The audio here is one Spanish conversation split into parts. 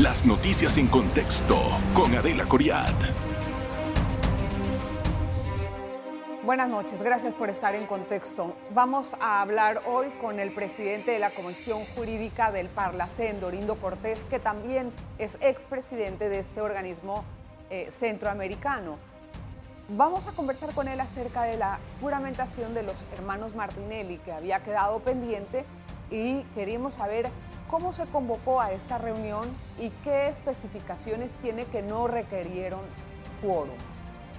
Las noticias en contexto con Adela Coriad. Buenas noches, gracias por estar en contexto. Vamos a hablar hoy con el presidente de la Comisión Jurídica del Parlacén, Dorindo Cortés, que también es expresidente de este organismo eh, centroamericano. Vamos a conversar con él acerca de la juramentación de los hermanos Martinelli, que había quedado pendiente, y queríamos saber cómo se convocó a esta reunión y qué especificaciones tiene que no requirieron quórum.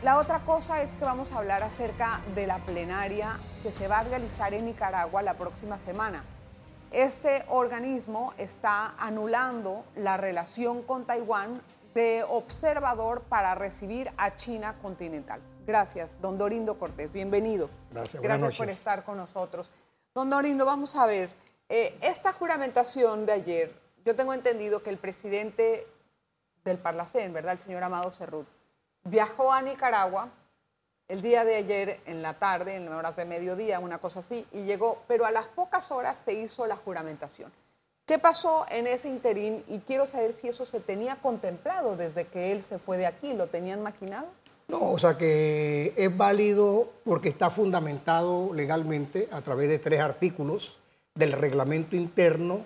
La otra cosa es que vamos a hablar acerca de la plenaria que se va a realizar en Nicaragua la próxima semana. Este organismo está anulando la relación con Taiwán de observador para recibir a China continental. Gracias, don Dorindo Cortés, bienvenido. Gracias, Gracias por estar con nosotros. Don Dorindo, vamos a ver, eh, esta juramentación de ayer, yo tengo entendido que el presidente del Parlacén, ¿verdad? El señor Amado Cerrut, viajó a Nicaragua el día de ayer en la tarde, en horas de mediodía, una cosa así, y llegó, pero a las pocas horas se hizo la juramentación. ¿Qué pasó en ese interín? Y quiero saber si eso se tenía contemplado desde que él se fue de aquí. ¿Lo tenían maquinado? No, o sea que es válido porque está fundamentado legalmente a través de tres artículos del reglamento interno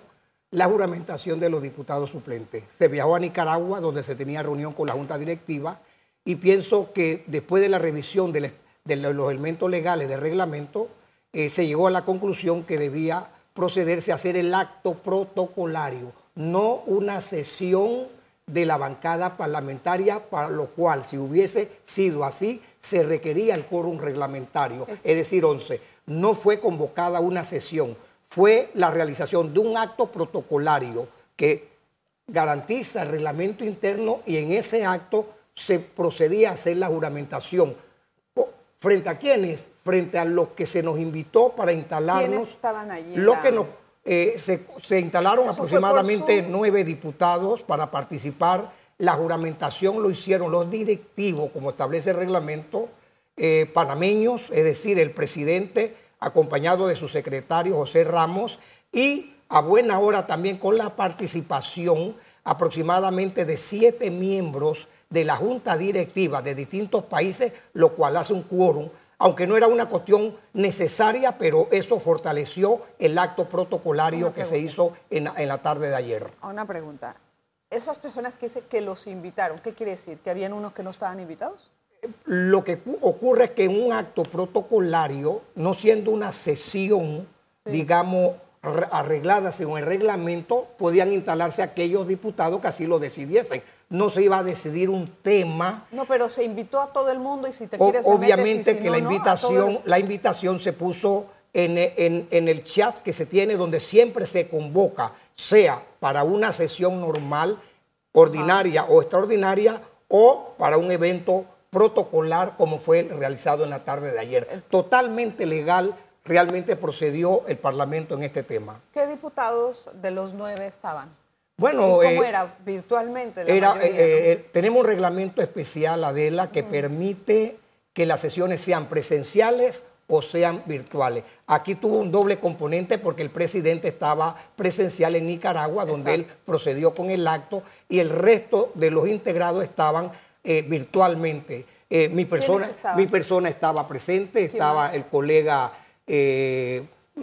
la juramentación de los diputados suplentes. Se viajó a Nicaragua donde se tenía reunión con la Junta Directiva y pienso que después de la revisión de, los elementos legales del reglamento eh, se llegó a la conclusión que debía procederse a hacer el acto protocolario, no una sesión de la bancada parlamentaria, para lo cual, si hubiese sido así, se requería el quórum reglamentario, es decir, 11. No fue convocada una sesión, fue la realización de un acto protocolario que garantiza el reglamento interno y en ese acto se procedía a hacer la juramentación. ¿Frente a quiénes? Frente a los que se nos invitó para instalarnos. ¿Quiénes estaban allí? Lo que nos, eh, se, instalaron aproximadamente nueve diputados para participar. La juramentación lo hicieron los directivos, como establece el reglamento, eh, panameños, es decir, el presidente, acompañado de su secretario José Ramos, y a buena hora también con la participación aproximadamente de siete miembros de la junta directiva de distintos países, lo cual hace un quórum, aunque no era una cuestión necesaria, pero eso fortaleció el acto protocolario que se hizo en, la tarde de ayer. Una pregunta. Esas personas que, que los invitaron, ¿qué quiere decir? ¿Que habían unos que no estaban invitados? Lo que ocurre es que en un acto protocolario, no siendo una sesión, digamos, arreglada según el reglamento, podían instalarse aquellos diputados que así lo decidiesen. No se iba a decidir un tema. No, pero se invitó a todo el mundo y si te quieres Obviamente que la, invitación, la invitación se puso en, el chat que se tiene donde siempre se convoca, sea para una sesión normal, ordinaria o extraordinaria, o para un evento protocolar como fue realizado en la tarde de ayer. Totalmente legal, realmente procedió el Parlamento en este tema. ¿Qué diputados de los nueve estaban? Bueno, ¿Cómo eh, era virtualmente? era, eh, eh, tenemos un reglamento especial, Adela, que permite que las sesiones sean presenciales o sean virtuales. Aquí tuvo un doble componente porque el presidente estaba presencial en Nicaragua, donde él procedió con el acto, y el resto de los integrados estaban virtualmente. mi, persona, mi persona estaba presente, estaba el colega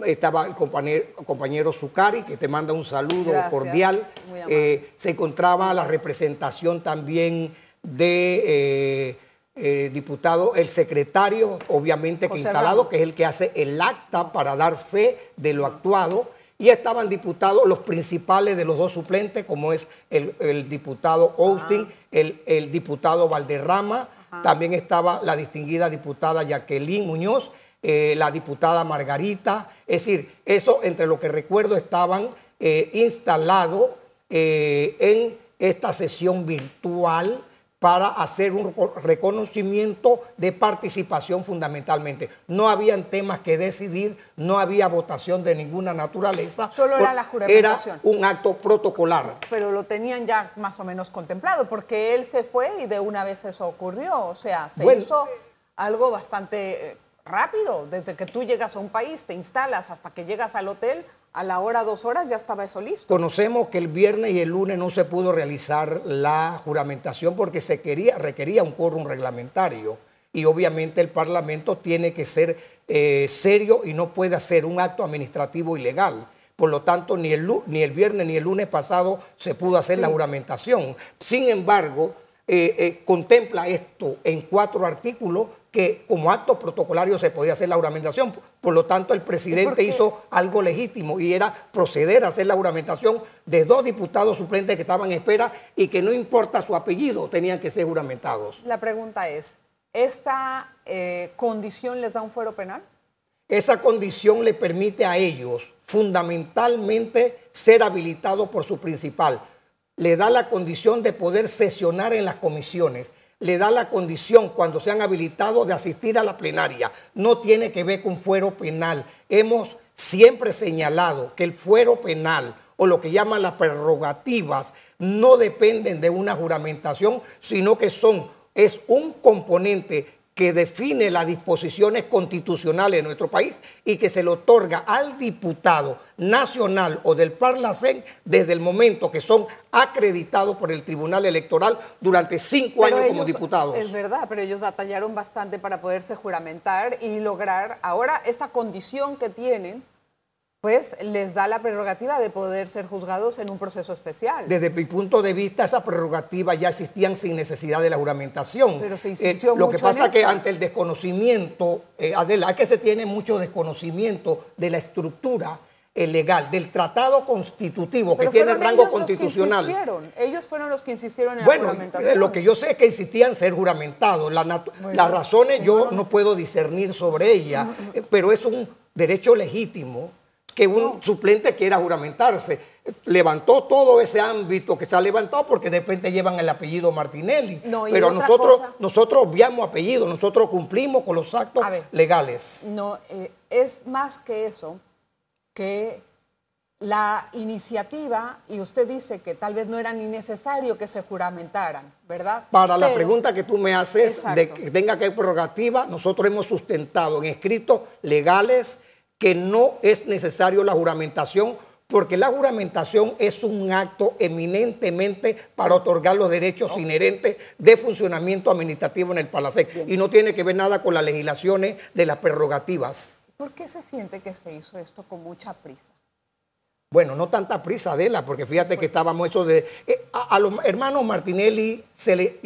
estaba el compañero, compañero Zucari, que te manda un saludo cordial. Eh, se encontraba la representación también de eh, eh, diputado, el secretario, obviamente, que instalado, que es el que hace el acta para dar fe de lo actuado. Y estaban diputados los principales de los dos suplentes, como es el, diputado Austin, el, el, diputado Valderrama, también estaba la distinguida diputada Jacqueline Muñoz eh, la diputada Margarita. Es decir, eso entre lo que recuerdo estaban eh, instalados eh, en esta sesión virtual para hacer un reconocimiento de participación fundamentalmente. No habían temas que decidir, no había votación de ninguna naturaleza. Solo era la juramentación. Era un acto protocolar. Pero lo tenían ya más o menos contemplado, porque él se fue y de una vez eso ocurrió. O sea, se hizo algo bastante rápido, desde que tú llegas a un país, te instalas hasta que llegas al hotel, a la hora, dos horas, ya estaba eso listo. Conocemos que el viernes y el lunes no se pudo realizar la juramentación porque se quería, requería un quórum reglamentario y obviamente el Parlamento tiene que ser eh, serio y no puede hacer un acto administrativo ilegal. Por lo tanto, ni el, ni el viernes ni el lunes pasado se pudo hacer la juramentación. Sin embargo, eh, eh, contempla esto en cuatro artículos que como acto protocolario se podía hacer la juramentación. Por lo tanto, el presidente hizo algo legítimo y era proceder a hacer la juramentación de dos diputados suplentes que estaban en espera y que no importa su apellido, tenían que ser juramentados. La pregunta es, ¿esta eh, condición les da un fuero penal? Esa condición le permite a ellos fundamentalmente ser habilitados por su principal. Le da la condición de poder sesionar en las comisiones. Le da la condición cuando sean habilitados de asistir a la plenaria. No tiene que ver con fuero penal. Hemos siempre señalado que el fuero penal o lo que llaman las prerrogativas no dependen de una juramentación, sino que son es un componente que define las disposiciones constitucionales de nuestro país y que se le otorga al diputado nacional o del Parlacén desde el momento que son acreditados por el Tribunal Electoral durante cinco años como diputados. Es verdad, pero ellos batallaron bastante para poderse juramentar y lograr ahora esa condición que tienen pues les da la prerrogativa de poder ser juzgados en un proceso especial. Desde mi punto de vista, esa prerrogativa ya existían sin necesidad de la juramentación. Pero se insistió eh, Lo que pasa es que ante el desconocimiento, eh, Adela, es que se tiene mucho desconocimiento de la estructura eh, legal, del tratado constitutivo que tiene rango constitucional. ellos fueron los que insistieron en la juramentación. Bueno, lo que yo sé es que insistían ser juramentados. las razones yo no puedo discernir sobre ellas, pero es un derecho legítimo que un suplente quiera juramentarse. Levantó todo ese ámbito que se ha levantado porque de repente llevan el apellido Martinelli. Pero nosotros, nosotros obviamos apellido, nosotros cumplimos con los actos legales. No, eh, es más que eso, que la iniciativa, y usted dice que tal vez no era ni necesario que se juramentaran, ¿verdad? Para la pregunta que tú me haces de que tenga que haber prerrogativa, nosotros hemos sustentado en escritos legales que no es necesario la juramentación porque la juramentación es un acto eminentemente para otorgar los derechos inherentes de funcionamiento administrativo en el Palacén y no tiene que ver nada con las legislaciones de las prerrogativas. ¿Por qué se siente que se hizo esto con mucha prisa? Bueno, no tanta prisa, Adela, porque fíjate que estábamos eso de... Eh, a, a, los hermanos Martinelli se le...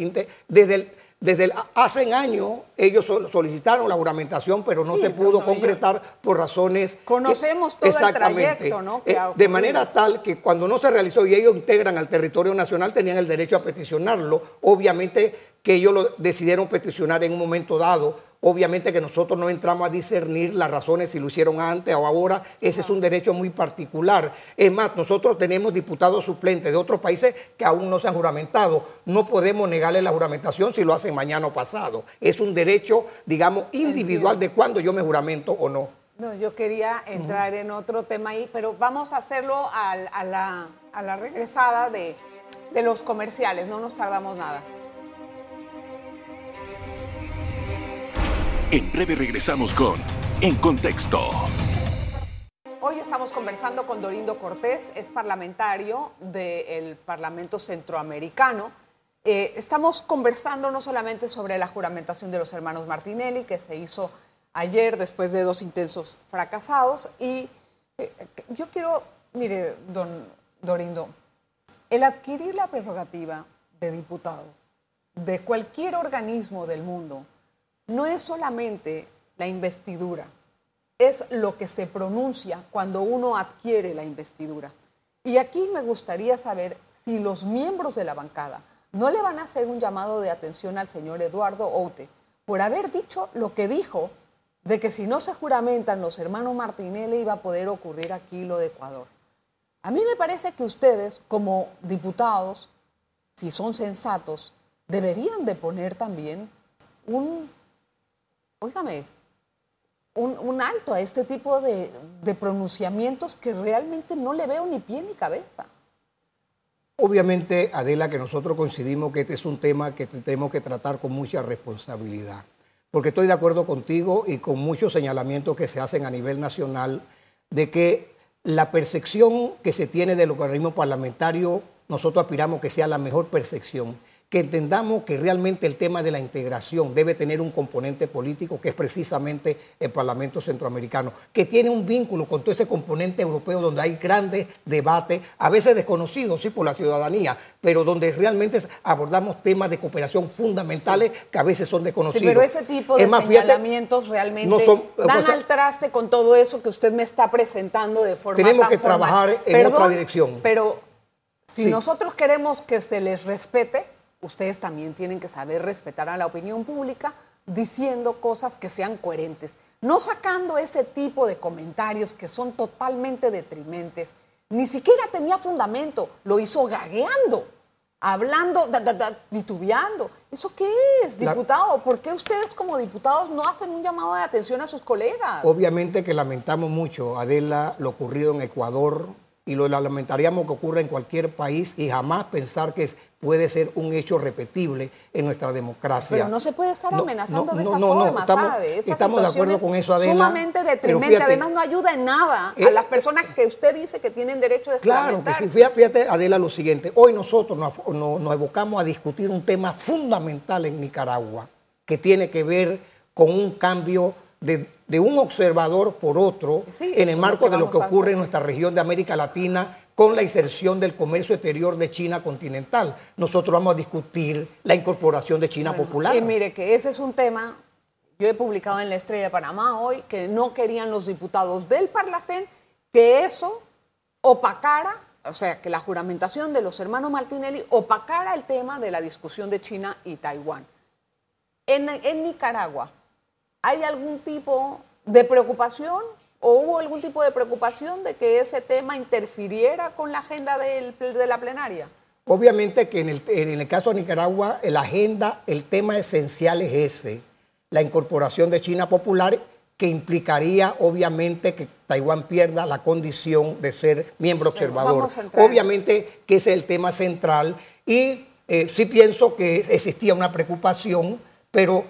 desde el desde hace años ellos solicitaron la juramentación, pero no se pudo concretar por razones. Conocemos todo el trayecto, ¿no? Eh, de manera tal que cuando no se realizó y ellos integran al territorio nacional, tenían el derecho a peticionarlo. Obviamente que ellos lo decidieron peticionar en un momento dado Obviamente que nosotros no entramos a discernir las razones si lo hicieron antes o ahora. Ese es un derecho muy particular. Es más, nosotros tenemos diputados suplentes de otros países que aún no se han juramentado. No podemos negarle la juramentación si lo hacen mañana o pasado. Es un derecho, digamos, individual de cuándo yo me juramento o no. No, yo quería entrar en otro tema ahí, pero vamos a hacerlo a, la, regresada de los comerciales. No nos tardamos nada. En breve regresamos con En Contexto. Hoy estamos conversando con Dorindo Cortés, es parlamentario del Parlamento Centroamericano. Eh, estamos conversando no solamente sobre la juramentación de los hermanos Martinelli, que se hizo ayer después de dos intensos fracasados, y eh, yo quiero, mire, don Dorindo, el adquirir la prerrogativa de diputado de cualquier organismo del mundo no es solamente la investidura, es lo que se pronuncia cuando uno adquiere la investidura. Y aquí me gustaría saber si los miembros de la bancada no le van a hacer un llamado de atención al señor Eduardo Oute por haber dicho lo que dijo de que si no se juramentan los hermanos Martinelli iba a poder ocurrir aquí lo de Ecuador. A mí me parece que ustedes como diputados, si son sensatos, deberían de poner también un óigame, un, alto a este tipo de, pronunciamientos que realmente no le veo ni pie ni cabeza. Obviamente, Adela, que nosotros coincidimos que este es un tema que tenemos que tratar con mucha responsabilidad, porque estoy de acuerdo contigo y con muchos señalamientos que se hacen a nivel nacional de que la percepción que se tiene del organismo parlamentario, nosotros aspiramos que sea la mejor percepción que entendamos que realmente el tema de la integración debe tener un componente político que es precisamente el Parlamento Centroamericano, que tiene un vínculo con todo ese componente europeo donde hay grandes debates, a veces desconocidos, sí, por la ciudadanía, pero donde realmente abordamos temas de cooperación fundamentales que a veces son desconocidos. Sí, pero ese tipo de señalamientos realmente no son, dan al traste con todo eso que usted me está presentando de forma Tenemos que trabajar en otra dirección. Pero si nosotros queremos que se les respete, ustedes también tienen que saber respetar a la opinión pública diciendo cosas que sean coherentes, no sacando ese tipo de comentarios que son totalmente detrimentes. Ni siquiera tenía fundamento, lo hizo gagueando, hablando, titubeando. ¿Eso qué es, diputado? ¿Por qué ustedes como diputados no hacen un llamado de atención a sus colegas? Obviamente que lamentamos mucho, Adela, lo ocurrido en Ecuador, y lo lamentaríamos que ocurra en cualquier país y jamás pensar que puede ser un hecho repetible en nuestra democracia. Pero no se puede estar amenazando de esa forma, estamos, estamos de acuerdo con eso, Adela. Sumamente detrimente, además no ayuda en nada a eh, las personas que usted dice que tienen derecho de Claro que sí, fíjate, Adela, lo siguiente. Hoy nosotros nos, nos evocamos a discutir un tema fundamental en Nicaragua, que tiene que ver con un cambio de de un observador por otro en el marco de lo que ocurre en nuestra región de América Latina con la inserción del comercio exterior de China continental. Nosotros vamos a discutir la incorporación de China popular. Y mire que ese es un tema, yo he publicado en la Estrella de Panamá hoy, que no querían los diputados del Parlacén que eso opacara, o sea, que la juramentación de los hermanos Martinelli opacara el tema de la discusión de China y Taiwán. En, en Nicaragua, ¿Hay algún tipo de preocupación o hubo algún tipo de preocupación de que ese tema interfiriera con la agenda de la plenaria? Obviamente que en el, caso de Nicaragua, la agenda, el tema esencial es ese, la incorporación de China popular, que implicaría obviamente que Taiwán pierda la condición de ser miembro observador. obviamente que ese es el tema central y eh, sí pienso que existía una preocupación, pero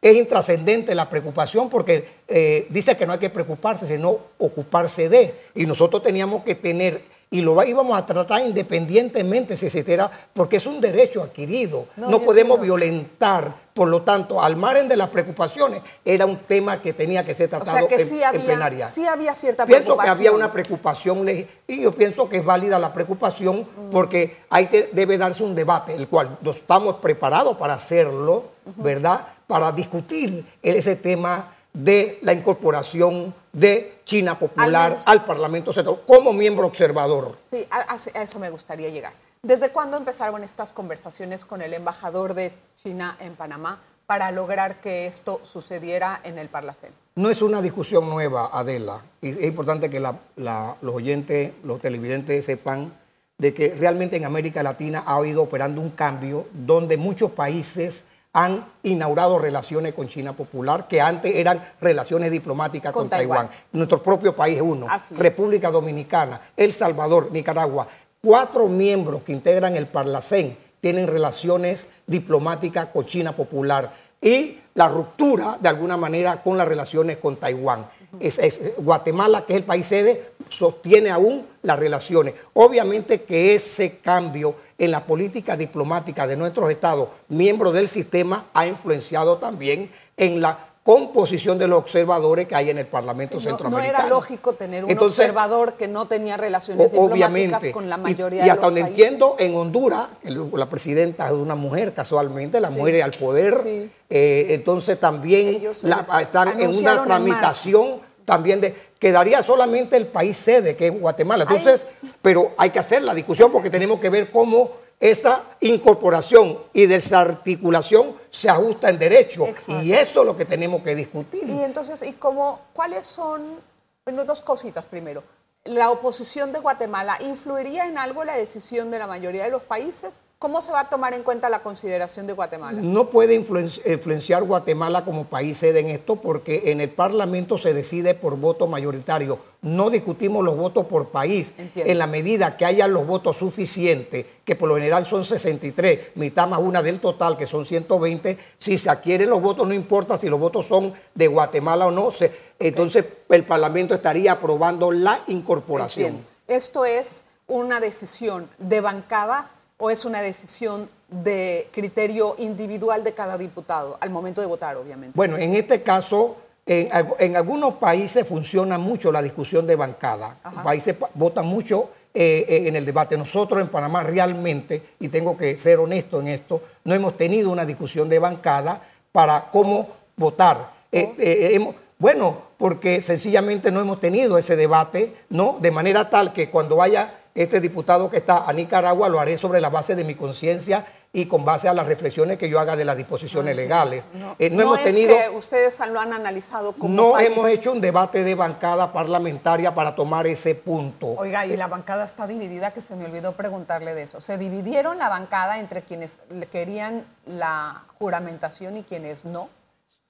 es intrascendente la preocupación porque eh, dice que no hay que preocuparse, sino ocuparse de. Y nosotros teníamos que tener, y lo íbamos a tratar independientemente si se era, porque es un derecho adquirido. No, podemos violentar. Por lo tanto, al margen de las preocupaciones, era un tema que tenía que ser tratado que en, había, plenaria. Sí había cierta pienso que había una preocupación, y yo pienso que es válida la preocupación, porque ahí debe darse un debate, el cual estamos preparados para hacerlo, ¿verdad? para discutir ese tema de la incorporación de China Popular al, Parlamento como miembro observador. Sí, a, eso me gustaría llegar. ¿Desde cuándo empezaron estas conversaciones con el embajador de China en Panamá para lograr que esto sucediera en el Parlacén? No es una discusión nueva, Adela. Y es importante que los oyentes, los televidentes sepan de que realmente en América Latina ha ido operando un cambio donde muchos países han inaugurado relaciones con China Popular, que antes eran relaciones diplomáticas con, Taiwán. Nuestro propio país es uno, República Dominicana, El Salvador, Nicaragua. Cuatro miembros que integran el Parlacén tienen relaciones diplomáticas con China Popular y la ruptura, de alguna manera, con las relaciones con Taiwán. es, Guatemala, que es el país sede, sostiene aún las relaciones. Obviamente que ese cambio en la política diplomática de nuestros estados, miembros del sistema, ha influenciado también en la composición de los observadores que hay en el Parlamento Centroamericano. No era lógico tener un observador que no tenía relaciones diplomáticas con la mayoría y, y hasta donde entiendo, en Honduras, la presidenta es una mujer casualmente, la mujer al poder, eh, entonces también están en una tramitación también de quedaría solamente el país sede, que es Guatemala. Entonces, pero hay que hacer la discusión porque tenemos que ver cómo esa incorporación y desarticulación se ajusta en derecho. Y eso es lo que tenemos que discutir. Y entonces, ¿y cómo, cuáles son, bueno, dos cositas primero. ¿La oposición de Guatemala influiría en algo la decisión de la mayoría de los países? ¿Cómo se va a tomar en cuenta la consideración de Guatemala? No puede influenciar Guatemala como país sede en esto porque en el Parlamento se decide por voto mayoritario. No discutimos los votos por país. En la medida que haya los votos suficientes, que por lo general son 63, mitad más una del total, que son 120, si se adquieren los votos, no importa si los votos son de Guatemala o no, se, entonces el Parlamento estaría aprobando la incorporación. Entiendo. ¿Esto es una decisión de bancadas o es una decisión de criterio individual de cada diputado al momento de votar, obviamente? Bueno, en este caso, en, al- en algunos países funciona mucho la discusión de bancada. Ajá. Países pa- votan mucho eh, eh, en el debate. Nosotros en Panamá realmente, y tengo que ser honesto en esto, no hemos tenido una discusión de bancada para cómo votar. Eh, hemos- bueno, porque sencillamente no hemos tenido ese debate, ¿no? De manera tal que cuando vaya este diputado que está a Nicaragua, lo haré sobre la base de mi conciencia y con base a las reflexiones que yo haga de las disposiciones legales. Eh, no, hemos es tenido... que ustedes lo han analizado como No país. hemos hecho un debate de bancada parlamentaria para tomar ese punto. Oiga, y la bancada está dividida, que se me olvidó preguntarle de eso. ¿Se dividieron la bancada entre quienes querían la juramentación y quienes no?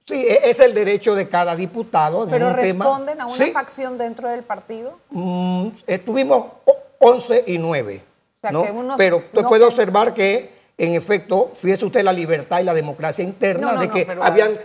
Sí, e- es el derecho de cada diputado. ¿Pero tema. responden a una Sí, facción dentro del partido? mm, estuvimos o- 11 y 9. O sea, ¿no? que unos Pero usted no- puede observar que, en efecto, fíjese usted la libertad y la democracia interna No, de que habían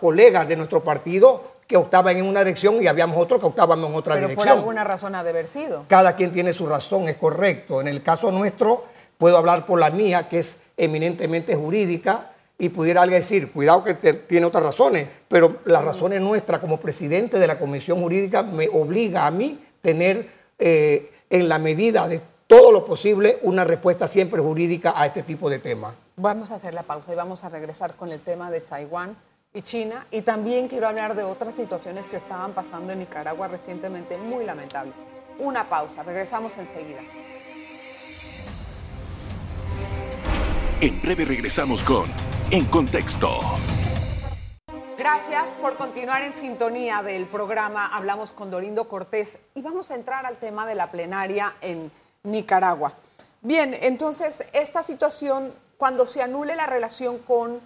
colegas de nuestro partido que optaban en una dirección y habíamos otros que optaban en otra Pero por dirección. alguna razón ha de haber sido. cada quien tiene su razón, es correcto. En el caso nuestro, puedo hablar por la mía, que es eminentemente jurídica, y pudiera alguien decir, cuidado que te- tiene otras razones, pero las razones nuestras como presidente de la Comisión Jurídica me obliga a mí tener, eh, en la medida de todo lo posible, una respuesta siempre jurídica a este tipo de temas. Vamos a hacer la pausa y vamos a regresar con el tema de Taiwán y China. Y también quiero hablar de otras situaciones que estaban pasando en Nicaragua recientemente muy lamentables. Una pausa, regresamos enseguida. En breve regresamos con En Contexto. Gracias por continuar en sintonía del programa Hablamos con Dorindo Cortés y vamos a entrar al tema de la plenaria en Nicaragua. Bien, entonces esta situación, cuando se anule la relación con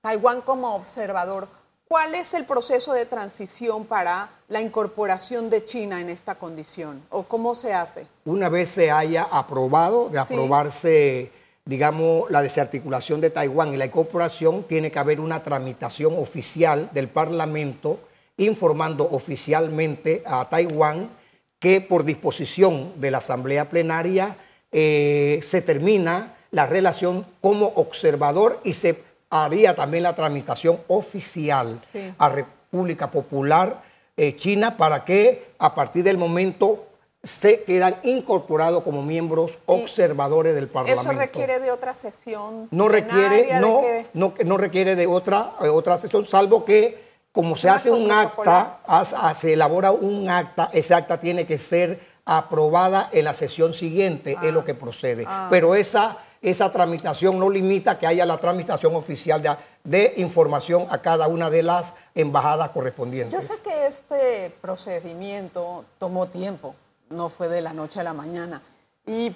Taiwán como observador, ¿cuál es el proceso de transición para la incorporación de China en esta condición? ¿O cómo se hace? Una vez se haya aprobado, de Sí. aprobarse, digamos, la desarticulación de Taiwán y la incorporación, tiene que haber una tramitación oficial del Parlamento informando oficialmente a Taiwán que por disposición de la Asamblea Plenaria eh, se termina la relación como observador y se haría también la tramitación oficial Sí. a República Popular eh, China para que a partir del momento se quedan incorporados como miembros observadores del Parlamento. ¿Eso requiere de otra sesión? no requiere, no, no, no requiere de otra, eh, otra sesión, salvo que como se hace un acta, ah, se elabora un acta, ese acta tiene que ser aprobada en la sesión siguiente, es lo que procede. Ah. Pero esa, esa tramitación no limita que haya la tramitación oficial de, de información a cada una de las embajadas Yo correspondientes. sé que este procedimiento tomó tiempo, no fue de la noche a la mañana, y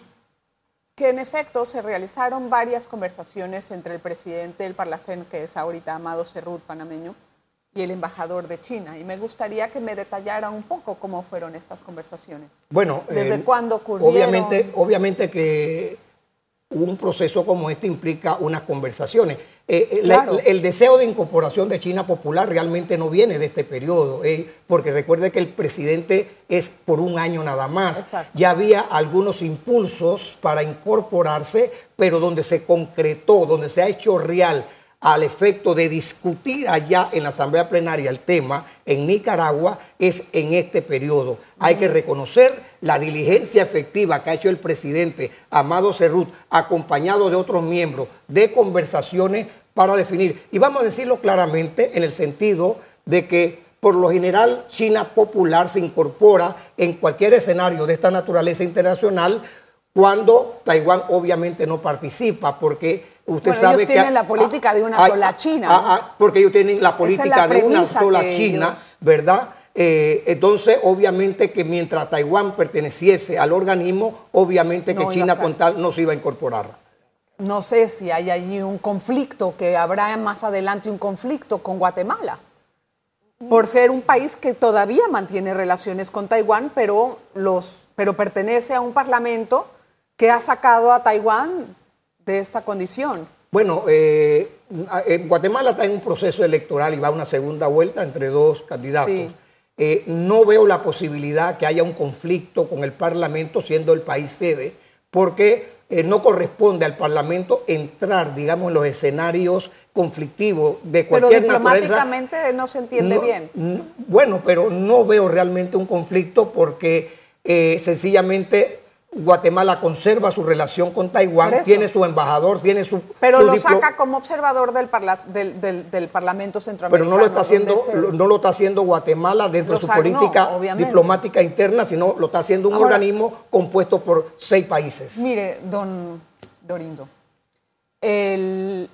que en efecto se realizaron varias conversaciones entre el presidente del Parlacén, que es ahorita Amado Cerrut, panameño, y el embajador de China. Y me gustaría que me detallara un poco cómo fueron estas conversaciones. Bueno, ¿Desde eh, cuándo ocurrieron? Obviamente, obviamente que un proceso como este implica unas conversaciones. Eh, eh, el deseo de incorporación de China Popular realmente no viene de este periodo, eh, porque recuerde que el presidente es por un año nada más. Exacto. Ya había algunos impulsos para incorporarse, pero donde se concretó, donde se ha hecho real al efecto de discutir allá en la Asamblea Plenaria el tema en Nicaragua es en este periodo. Hay que reconocer la diligencia efectiva que ha hecho el presidente Amado Cerrut, acompañado de otros miembros, de conversaciones para definir. Y vamos a decirlo claramente en el sentido de que por lo general China Popular se incorpora en cualquier escenario de esta naturaleza internacional cuando Taiwán obviamente no participa, porque usted Bueno, sabe ellos que... tienen la política de una sola China, porque ellos tienen la política de una sola China, ¿verdad? Eh, entonces, obviamente que mientras Taiwán perteneciese al organismo, obviamente que No China con tal no se iba a incorporar. No sé si hay allí un conflicto, que habrá más adelante un conflicto con Guatemala, por ser un país que todavía mantiene relaciones con Taiwán, pero, los, pero pertenece a un parlamento que ha sacado a Taiwán de esta condición. Bueno, eh, Guatemala está en un proceso electoral y va a una segunda vuelta entre dos candidatos. Eh, no veo la posibilidad que haya un conflicto con el Parlamento siendo el país sede, porque eh, no corresponde al Parlamento entrar, digamos, en los escenarios conflictivos de cualquier pero diplomáticamente no se entiende bien. bueno, pero no veo realmente un conflicto porque eh, sencillamente Guatemala conserva su relación con Taiwán, tiene su embajador, tiene su... Pero lo saca como observador del, del, Parlamento Centroamericano. Pero no lo, está haciendo, no lo está haciendo Guatemala dentro de su política diplomática interna, sino lo está haciendo un organismo compuesto por seis países. Mire, don Dorindo, el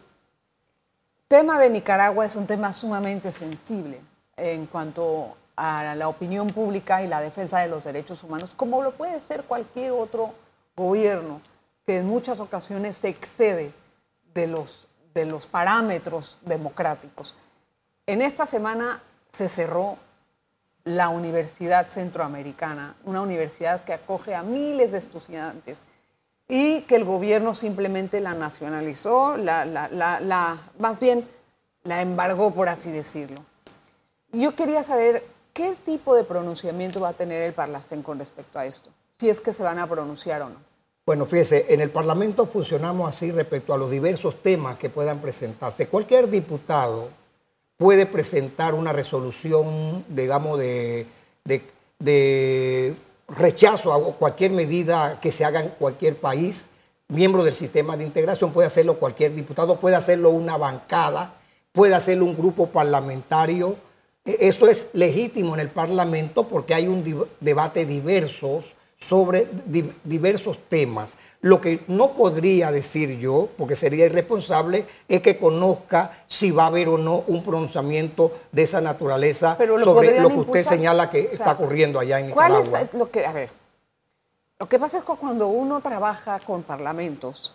tema de Nicaragua es un tema sumamente sensible en cuanto a la opinión pública y la defensa de los derechos humanos, como lo puede ser cualquier otro gobierno que en muchas ocasiones se excede de los, de los parámetros democráticos. En esta semana se cerró la Universidad Centroamericana, una universidad que acoge a miles de estudiantes y que el gobierno simplemente la nacionalizó, la, la, más bien la embargó, por así decirlo. Yo quería saber ¿Qué tipo de pronunciamiento va a tener el Parlacén con respecto a esto? Si es que se van a pronunciar o no. Bueno, fíjese, en el Parlamento funcionamos así respecto a los diversos temas que puedan presentarse. Cualquier diputado puede presentar una resolución, digamos, de, de rechazo a cualquier medida que se haga en cualquier país. Miembro del sistema de integración puede hacerlo cualquier diputado, puede hacerlo una bancada, puede hacerlo un grupo parlamentario eso es legítimo en el Parlamento porque hay un debate diversos sobre diversos temas. Lo que no podría decir yo, porque sería irresponsable, es que conozca si va a haber o no un pronunciamiento de esa naturaleza sobre lo que usted señala que está ocurriendo allá en Nicaragua. ¿Cuál es lo que, a ver, lo que pasa es que cuando uno trabaja con parlamentos,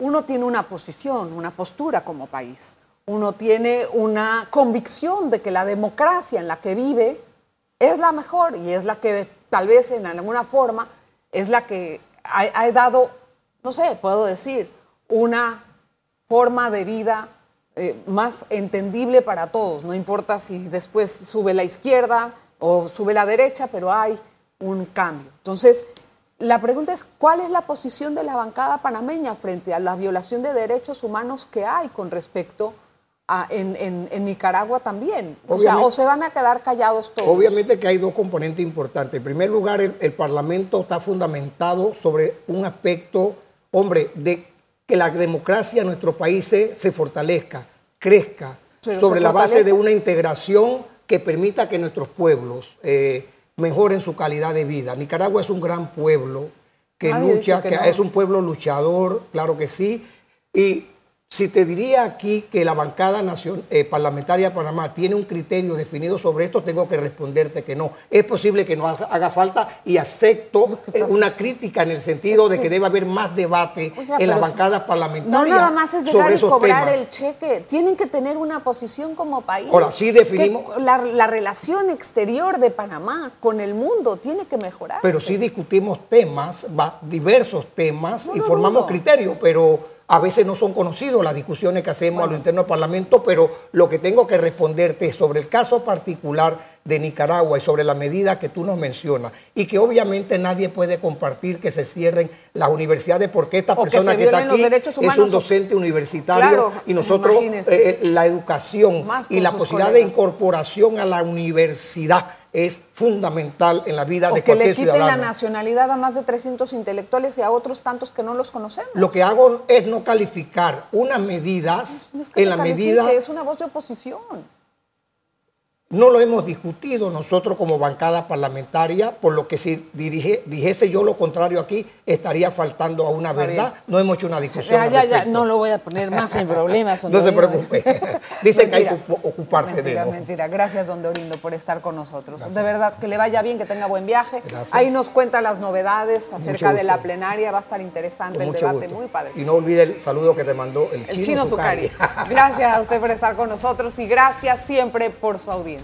uno tiene una posición, una postura como país uno tiene una convicción de que la democracia en la que vive es la mejor y es la que tal vez en alguna forma es la que ha, dado, no sé, puedo decir, una forma de vida eh, más entendible para todos. No importa si después sube la izquierda o sube la derecha, pero hay un cambio. Entonces, la pregunta es, ¿cuál es la posición de la bancada panameña frente a la violación de derechos humanos que hay con respecto en, Nicaragua también. O sea, o se van a quedar callados todos. Obviamente que hay dos componentes importantes. En primer lugar, el, Parlamento está fundamentado sobre un aspecto, hombre, de que la democracia en nuestro país se, fortalezca, crezca, sobre la base de una integración que permita que nuestros pueblos eh, mejoren su calidad de vida. Nicaragua es un gran pueblo que lucha, que, es un pueblo luchador, claro que sí, y si te diría aquí que la bancada eh, parlamentaria de Panamá tiene un criterio definido sobre esto, tengo que responderte que no. Es posible que no haga falta y acepto eh, una crítica en el sentido de que debe haber más debate en las bancadas parlamentarias. No nada más es llegar y cobrar el cheque. Tienen que tener una posición como país. Ahora sí definimos. La, relación exterior de Panamá con el mundo tiene que mejorar. Pero sí discutimos temas, diversos temas y formamos criterios, pero a veces no son conocidos las discusiones que hacemos a lo interno del Parlamento, pero lo que tengo que responderte es sobre el caso particular de Nicaragua y sobre la medida que tú nos mencionas y que obviamente nadie puede compartir que se cierren las universidades porque esta persona que, está aquí es un docente universitario y nosotros eh, eh, la educación y la posibilidad de incorporación a la universidad es fundamental en la vida de cualquier ciudadano. que le quiten la nacionalidad a más de 300 intelectuales y a otros tantos que no los conocemos. Lo que hago es no calificar unas medidas en la medida... Es una voz de oposición. No lo hemos discutido nosotros como bancada parlamentaria, por lo que si dirige, dijese yo lo contrario aquí, estaría faltando a una verdad. No hemos hecho una discusión. Ya, ya, ya, no lo voy a poner más en problemas. no se preocupe. Dice que hay que ocuparse mentira, de eso. Mentira, Gracias, don Dorindo, por estar con nosotros. De verdad, que le vaya bien, que tenga buen viaje. Ahí nos cuenta las novedades acerca de la plenaria. Va a estar interesante el debate, muy padre. Y no olvide el saludo que te mandó el, el chino, chino Gracias a usted por estar con nosotros y gracias siempre por su audiencia.